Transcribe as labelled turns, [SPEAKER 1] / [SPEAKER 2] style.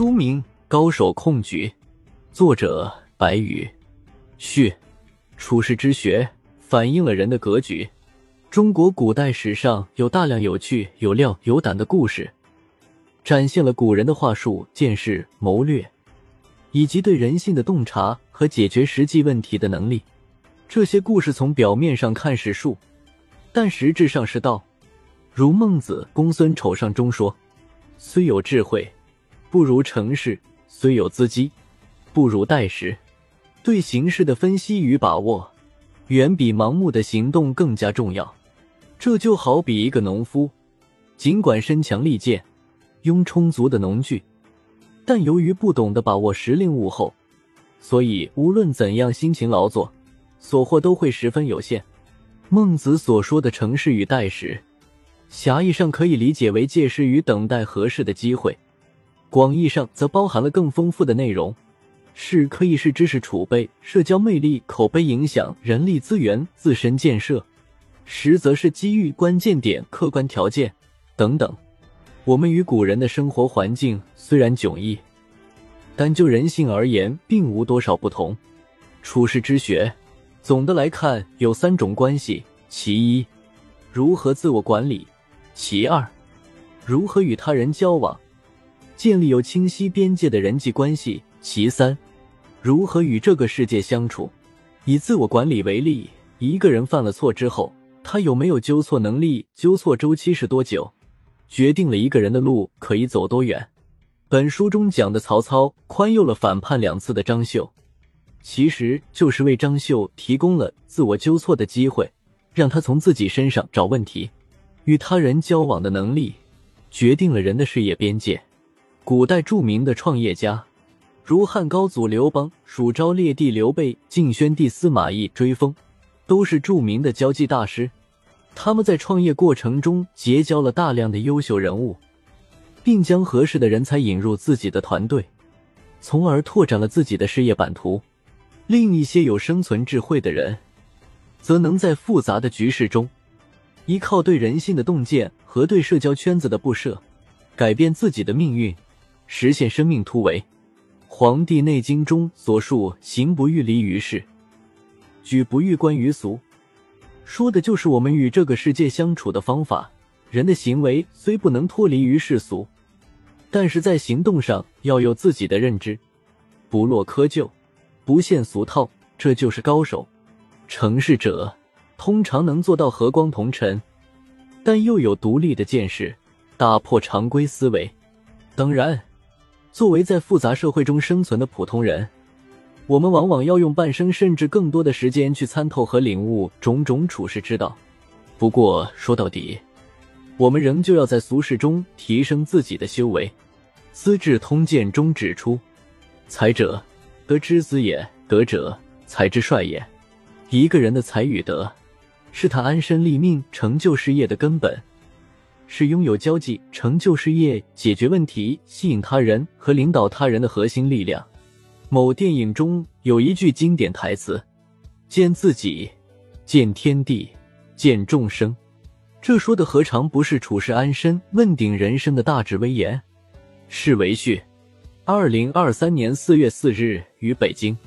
[SPEAKER 1] 书名《高手控局》，作者白羽。序：处世之学反映了人的格局。中国古代史上有大量有趣、有料、有胆的故事，展现了古人的话术、见识、谋略，以及对人性的洞察和解决实际问题的能力。这些故事从表面上看是术，但实质上是道。如孟子《公孙丑上》中说：“虽有智慧，不如成事；虽有资机，不如待时。”对形势的分析与把握，远比盲目的行动更加重要。这就好比一个农夫，尽管身强力健，拥充足的农具，但由于不懂得把握时令物候，所以无论怎样辛勤劳作，所获都会十分有限。孟子所说的“成事与待时”，狭义上可以理解为借势与等待合适的机会；广义上则包含了更丰富的内容。是可以是知识储备、社交魅力、口碑影响、人力资源、自身建设。实则是机遇、关键点、客观条件等等。我们与古人的生活环境虽然迥异，但就人性而言，并无多少不同。处世之学，总的来看有三种关系：其一，如何自我管理；其二，如何与他人交往，建立有清晰边界的人际关系；其三，如何与这个世界相处。以自我管理为例，一个人犯了错之后。他有没有纠错能力？纠错周期是多久？决定了一个人的路可以走多远。本书中讲的曹操宽宥了反叛两次的张绣，其实就是为张绣提供了自我纠错的机会，让他从自己身上找问题。与他人交往的能力，决定了人的事业边界。古代著名的创业家，如汉高祖刘邦、蜀昭烈帝刘备、晋宣帝司马懿追风。都是著名的交际大师，他们在创业过程中结交了大量的优秀人物，并将合适的人才引入自己的团队，从而拓展了自己的事业版图。另一些有生存智慧的人，则能在复杂的局势中，依靠对人性的洞见和对社交圈子的布设，改变自己的命运，实现生命突围。《黄帝内经》中所述“行不欲离于世”。举不欲观于俗，说的就是我们与这个世界相处的方法。人的行为虽不能脱离于世俗，但是在行动上要有自己的认知，不落窠臼，不陷俗套，这就是高手。成事者通常能做到和光同尘，但又有独立的见识，打破常规思维。当然，作为在复杂社会中生存的普通人。我们往往要用半生甚至更多的时间去参透和领悟种种处世之道。不过说到底，我们仍旧要在俗世中提升自己的修为。《资治通鉴》中指出：“才者，德之子也；德者，才之帅也。”一个人的才与德，是他安身立命、成就事业的根本，是拥有交际、成就事业、解决问题、吸引他人和领导他人的核心力量。某电影中有一句经典台词：“见自己，见天地，见众生。”这说的何尝不是处世安身、问鼎人生的大智威严？是为序。二零二三年四月四日于北京。